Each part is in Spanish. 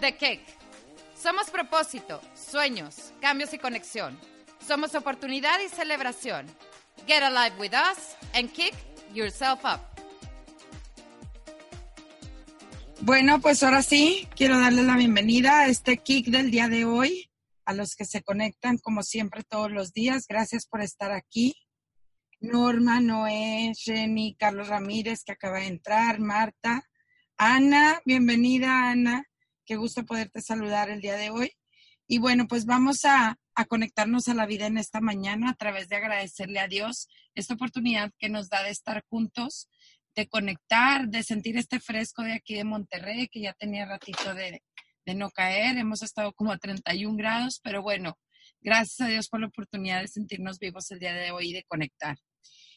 The Cake. Somos propósito, sueños, cambios y conexión. Somos oportunidad y celebración. Get alive with us and kick yourself up. Bueno, pues ahora sí, quiero darles la bienvenida a este kick del día de hoy, a los que se conectan como siempre todos los días. Gracias por estar aquí. Norma, Noé, Jenny, Carlos Ramírez, que acaba de entrar, Marta, Ana, bienvenida Ana, qué gusto poderte saludar el día de hoy. Y bueno, pues vamos a, a, conectarnos a la vida en esta mañana a través de agradecerle a Dios esta oportunidad que nos da de estar juntos, de conectar, de sentir este fresco de aquí de Monterrey, que ya tenía ratito de, de no caer. Hemos estado como a 31 grados, pero bueno, gracias a Dios por la oportunidad de sentirnos vivos el día de hoy y de conectar.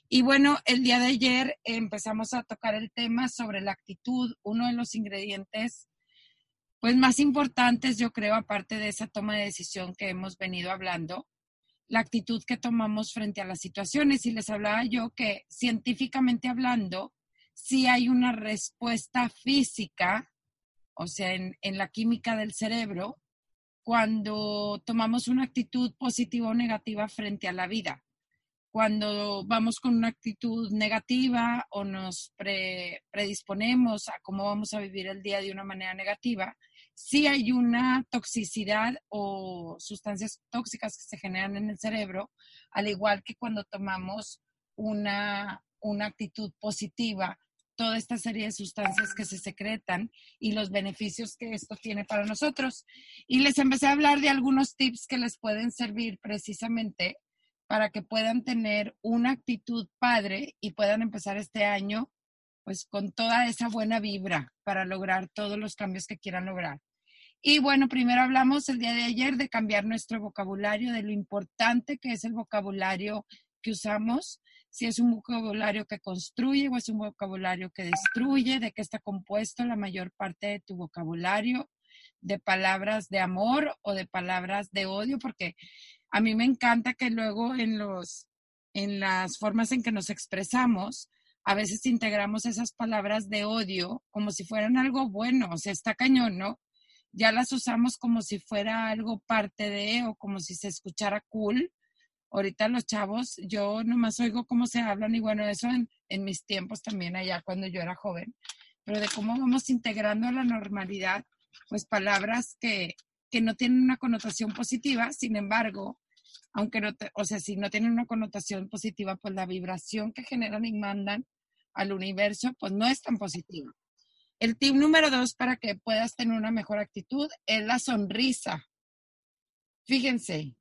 Y bueno, el día de ayer empezamos a tocar el tema sobre la actitud, uno de los ingredientes pues más importantes, yo creo, aparte de esa toma de decisión que hemos venido hablando, la actitud que tomamos frente a las situaciones. Y les hablaba yo que científicamente hablando, sí hay una respuesta física, o sea, en, en la química del cerebro, cuando tomamos una actitud positiva o negativa frente a la vida cuando vamos con una actitud negativa o nos predisponemos a cómo vamos a vivir el día de una manera negativa, sí hay una toxicidad o sustancias tóxicas que se generan en el cerebro, al igual que cuando tomamos una, una actitud positiva, toda esta serie de sustancias que se secretan y los beneficios que esto tiene para nosotros. Y les empecé a hablar de algunos tips que les pueden servir precisamente para que puedan tener una actitud padre y puedan empezar este año pues con toda esa buena vibra para lograr todos los cambios que quieran lograr. Y bueno, primero hablamos el día de ayer de cambiar nuestro vocabulario, de lo importante que es el vocabulario que usamos, si es un vocabulario que construye o es un vocabulario que destruye, de qué está compuesto la mayor parte de tu vocabulario, de palabras de amor o de palabras de odio, porque a mí me encanta que luego en los en las formas en que nos expresamos, a veces integramos esas palabras de odio como si fueran algo bueno, o sea, está cañón, ¿no? Ya las usamos como si fuera algo parte de o como si se escuchara cool. Ahorita los chavos, yo nomás oigo cómo se hablan y bueno, eso en, mis tiempos también allá cuando yo era joven, pero de cómo vamos integrando a la normalidad, pues palabras que, que no tienen una connotación positiva, sin embargo, aunque no, o sea, si no tienen una connotación positiva, pues la vibración que generan y mandan al universo, pues no es tan positiva. El tip número dos para que puedas tener una mejor actitud es la sonrisa. Fíjense,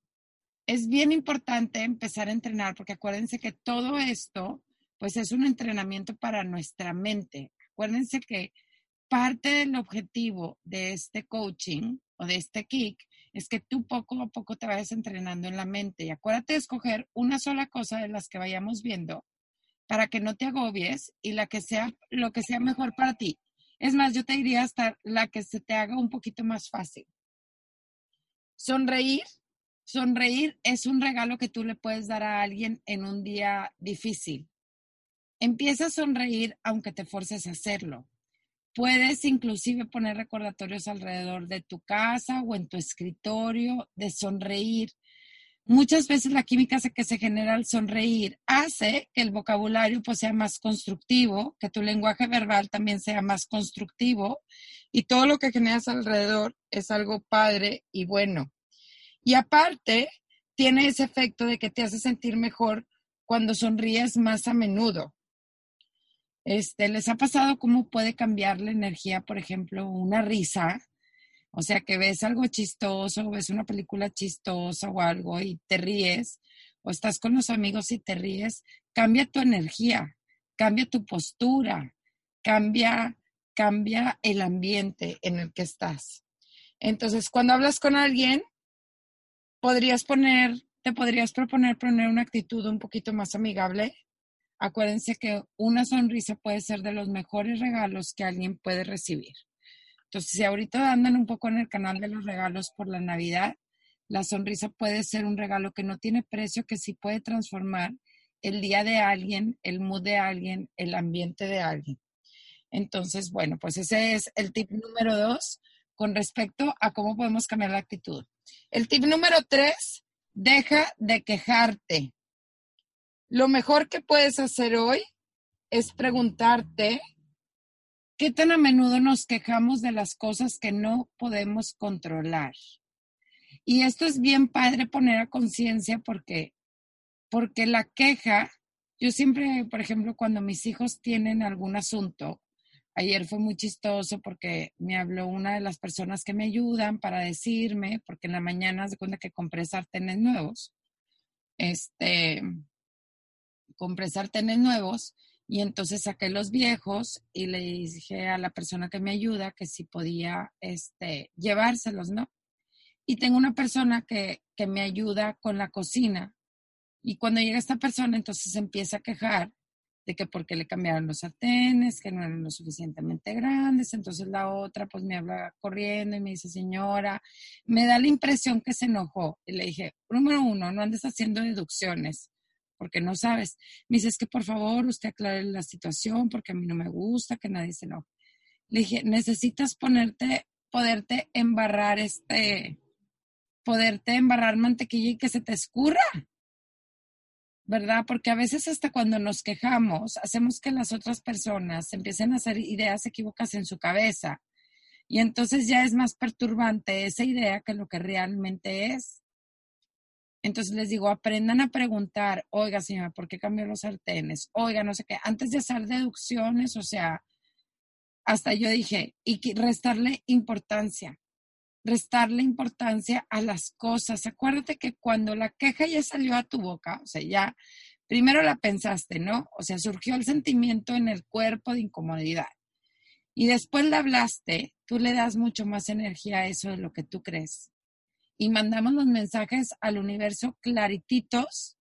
es bien importante empezar a entrenar porque acuérdense que todo esto, pues es un entrenamiento para nuestra mente. Acuérdense que parte del objetivo de este coaching o de este kick es que tú poco a poco te vayas entrenando en la mente. Y acuérdate de escoger una sola cosa de las que vayamos viendo para que no te agobies y la que sea lo que sea mejor para ti. Es más, yo te diría hasta la que se te haga un poquito más fácil. Sonreír. Sonreír es un regalo que tú le puedes dar a alguien en un día difícil. Empieza a sonreír aunque te forces a hacerlo. Puedes inclusive poner recordatorios alrededor de tu casa o en tu escritorio de sonreír. Muchas veces la química que se genera al sonreír hace que el vocabulario pues, sea más constructivo, que tu lenguaje verbal también sea más constructivo y todo lo que generas alrededor es algo padre y bueno. Y aparte, tiene ese efecto de que te hace sentir mejor cuando sonríes más a menudo. Este, ¿Les ha pasado cómo puede cambiar la energía, por ejemplo, una risa? O sea, que ves algo chistoso, ves una película chistosa o algo y te ríes, o estás con los amigos y te ríes, cambia tu energía, cambia tu postura, cambia, cambia el ambiente en el que estás. Entonces, cuando hablas con alguien, podrías poner, te podrías proponer poner una actitud un poquito más amigable, Acuérdense que una sonrisa puede ser de los mejores regalos que alguien puede recibir. Entonces, si ahorita andan un poco en el canal de los regalos por la Navidad, la sonrisa puede ser un regalo que no tiene precio, que sí puede transformar el día de alguien, el mood de alguien, el ambiente de alguien. Entonces, bueno, pues ese es el tip número dos, con respecto a cómo podemos cambiar la actitud. El tip número tres, deja de quejarte. Lo mejor que puedes hacer hoy es preguntarte qué tan a menudo nos quejamos de las cosas que no podemos controlar. Y esto es bien padre poner a conciencia porque, porque la queja, yo siempre, por ejemplo, cuando mis hijos tienen algún asunto, ayer fue muy chistoso porque me habló una de las personas que me ayudan para decirme, porque en la mañana se cuenta que compré sartenes nuevos, este, compré sartenes nuevos y entonces saqué los viejos y le dije a la persona que me ayuda que si podía este, llevárselos, ¿no? Y tengo una persona que, que me ayuda con la cocina. Y cuando llega esta persona, entonces empieza a quejar de que porque le cambiaron los sartenes, que no eran lo suficientemente grandes. Entonces la otra pues me habla corriendo y me dice, señora, me da la impresión que se enojó. Y le dije, número uno, no andes haciendo deducciones porque no sabes. Me dice, que por favor usted aclare la situación porque a mí no me gusta que nadie se enoje. Le dije, necesitas ponerte, poderte embarrar este, poderte embarrar mantequilla y que se te escurra, ¿verdad? Porque a veces hasta cuando nos quejamos, hacemos que las otras personas empiecen a hacer ideas equívocas en su cabeza. Y entonces ya es más perturbante esa idea que lo que realmente es. Entonces les digo, aprendan a preguntar, oiga señora, ¿por qué cambió los sartenes? Oiga, no sé qué, antes de hacer deducciones, o sea, hasta yo dije, y restarle importancia restarle importancia a las cosas. Acuérdate que cuando la queja ya salió a tu boca, o sea, ya primero la pensaste, ¿no? O sea, surgió el sentimiento en el cuerpo de incomodidad. Y después la hablaste, tú le das mucho más energía a eso de lo que tú crees. Y mandamos los mensajes al universo clarititos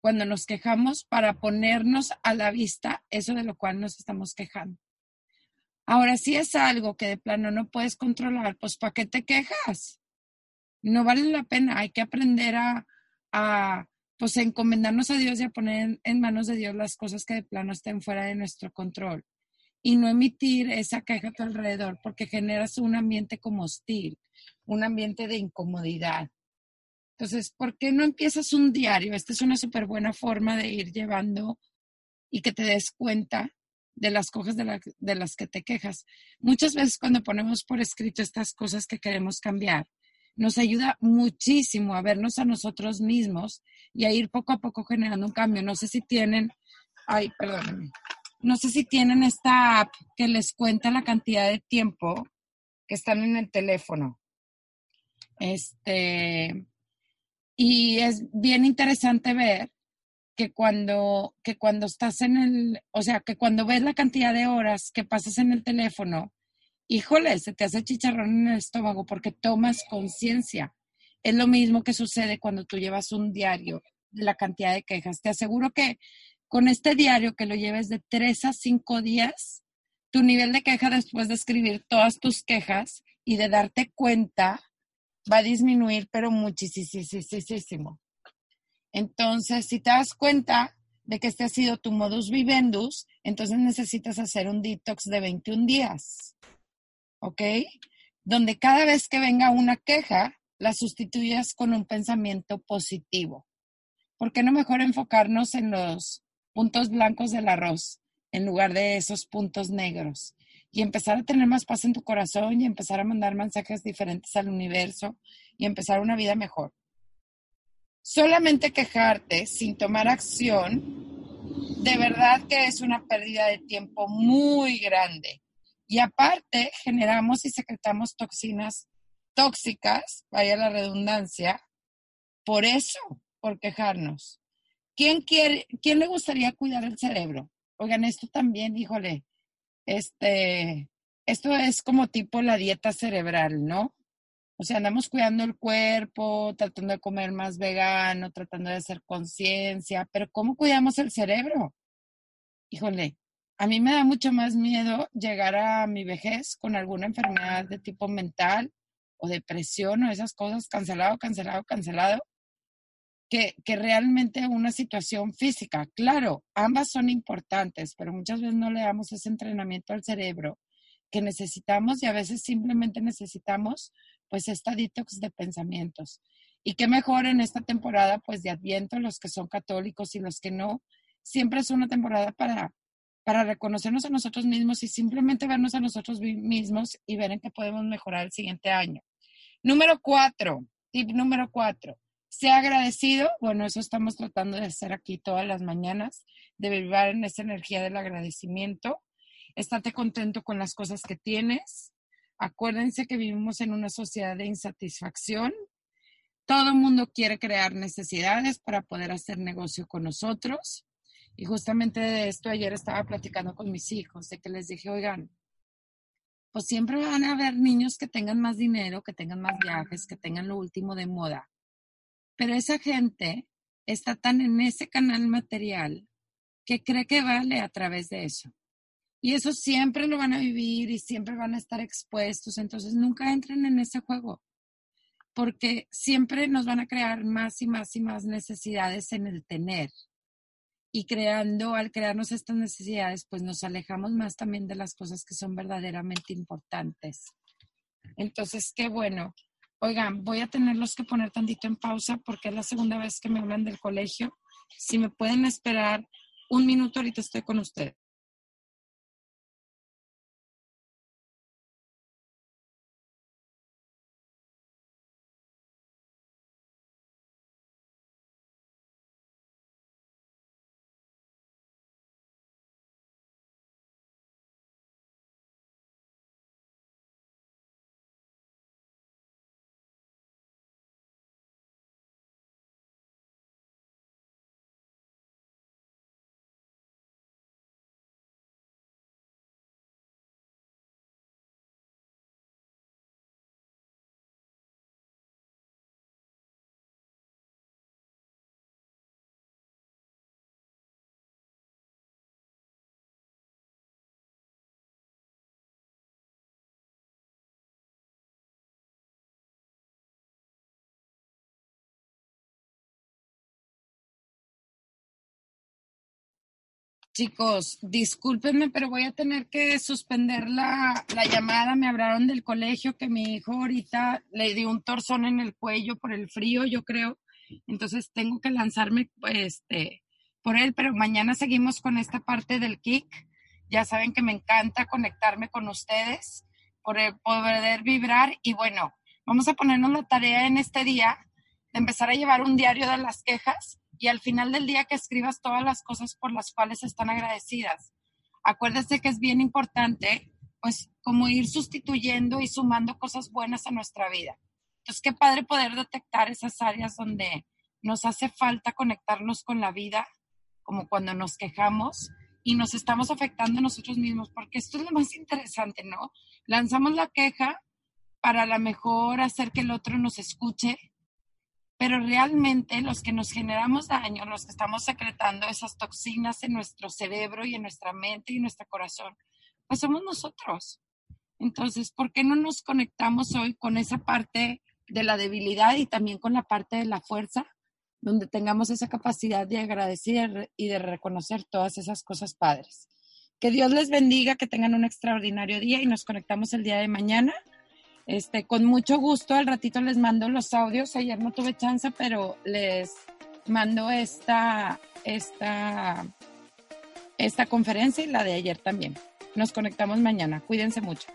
cuando nos quejamos para ponernos a la vista eso de lo cual nos estamos quejando. Ahora, si es algo que de plano no puedes controlar, pues ¿para qué te quejas? No vale la pena, hay que aprender a, a pues encomendarnos a Dios y a poner en manos de Dios las cosas que de plano estén fuera de nuestro control y no emitir esa queja a tu alrededor porque generas un ambiente como hostil, un ambiente de incomodidad. Entonces, ¿por qué no empiezas un diario? Esta es una súper buena forma de ir llevando y que te des cuenta de las cosas de, las que te quejas. Muchas veces cuando ponemos por escrito estas cosas que queremos cambiar, nos ayuda muchísimo a vernos a nosotros mismos y a ir poco a poco generando un cambio. No sé si tienen, ay, no sé si tienen esta app que les cuenta la cantidad de tiempo que están en el teléfono. Este, y es bien interesante ver que cuando, que cuando estás en el, o sea, que cuando ves la cantidad de horas que pasas en el teléfono, híjole, se te hace chicharrón en el estómago porque tomas conciencia. Es lo mismo que sucede cuando tú llevas un diario de la cantidad de quejas. Te aseguro que con este diario que lo lleves de tres a cinco días, tu nivel de queja después de escribir todas tus quejas y de darte cuenta va a disminuir, pero muchísimo. Entonces, si te das cuenta de que este ha sido tu modus vivendus, entonces necesitas hacer un detox de 21 días. ¿Ok? Donde cada vez que venga una queja, la sustituyas con un pensamiento positivo. ¿Por qué no mejor enfocarnos en los puntos blancos del arroz en lugar de esos puntos negros? Y empezar a tener más paz en tu corazón y empezar a mandar mensajes diferentes al universo y empezar una vida mejor. Solamente quejarte sin tomar acción, de verdad que es una pérdida de tiempo muy grande. Y aparte, generamos y secretamos toxinas tóxicas, vaya la redundancia, por eso, por quejarnos. ¿Quién, quiere, ¿Quién le gustaría cuidar el cerebro? Oigan, esto también, híjole, este, esto es como tipo la dieta cerebral, ¿no? O sea, andamos cuidando el cuerpo, tratando de comer más vegano, tratando de hacer conciencia, pero ¿cómo cuidamos el cerebro? Híjole, a mí me da mucho más miedo llegar a mi vejez con alguna enfermedad de tipo mental o depresión o esas cosas, cancelado, cancelado, cancelado, que, realmente una situación física. Claro, ambas son importantes, pero muchas veces no le damos ese entrenamiento al cerebro que necesitamos y a veces simplemente necesitamos pues esta detox de pensamientos. Y qué mejor en esta temporada pues de Adviento, los que son católicos y los que no, siempre es una temporada para, para reconocernos a nosotros mismos y simplemente vernos a nosotros mismos y ver en qué podemos mejorar el siguiente año. Número cuatro, tip número cuatro, sea agradecido. Bueno, eso estamos tratando de hacer aquí todas las mañanas, de vivir en esa energía del agradecimiento. Estate contento con las cosas que tienes. Acuérdense que vivimos en una sociedad de insatisfacción. Todo el mundo quiere crear necesidades para poder hacer negocio con nosotros. Y justamente de esto ayer estaba platicando con mis hijos, de que les dije, oigan, pues siempre van a haber niños que tengan más dinero, que tengan más viajes, que tengan lo último de moda. Pero esa gente está tan en ese canal material que cree que vale a través de eso. Y eso siempre lo van a vivir y siempre van a estar expuestos. Entonces nunca entren en ese juego, porque siempre nos van a crear más y más y más necesidades en el tener y creando, al crearnos estas necesidades, pues nos alejamos más también de las cosas que son verdaderamente importantes. Entonces, qué bueno. Oigan, voy a tenerlos que poner tantito en pausa porque es la segunda vez que me hablan del colegio. Si me pueden esperar un minuto, ahorita estoy con ustedes. Chicos, discúlpenme, pero voy a tener que suspender la, llamada. Me hablaron del colegio que mi hijo ahorita le dio un torzón en el cuello por el frío, yo creo. Entonces tengo que lanzarme este, por él, pero mañana seguimos con esta parte del kick. Ya saben que me encanta conectarme con ustedes, por poder vibrar. Y bueno, vamos a ponernos la tarea en este día de empezar a llevar un diario de las quejas y al final del día que escribas todas las cosas por las cuales están agradecidas. Acuérdese que es bien importante, pues, como ir sustituyendo y sumando cosas buenas a nuestra vida. Entonces, qué padre poder detectar esas áreas donde nos hace falta conectarnos con la vida, como cuando nos quejamos y nos estamos afectando a nosotros mismos, porque esto es lo más interesante, ¿no? Lanzamos la queja para a lo mejor hacer que el otro nos escuche, pero realmente los que nos generamos daño, los que estamos secretando esas toxinas en nuestro cerebro y en nuestra mente y en nuestro corazón, pues somos nosotros. Entonces, ¿por qué no nos conectamos hoy con esa parte de la debilidad y también con la parte de la fuerza, donde tengamos esa capacidad de agradecer y de reconocer todas esas cosas padres? Que Dios les bendiga, que tengan un extraordinario día y nos conectamos el día de mañana este, con mucho gusto, al ratito les mando los audios. Ayer no tuve chance, pero les mando esta, esta, esta conferencia y la de ayer también. Nos conectamos mañana. Cuídense mucho.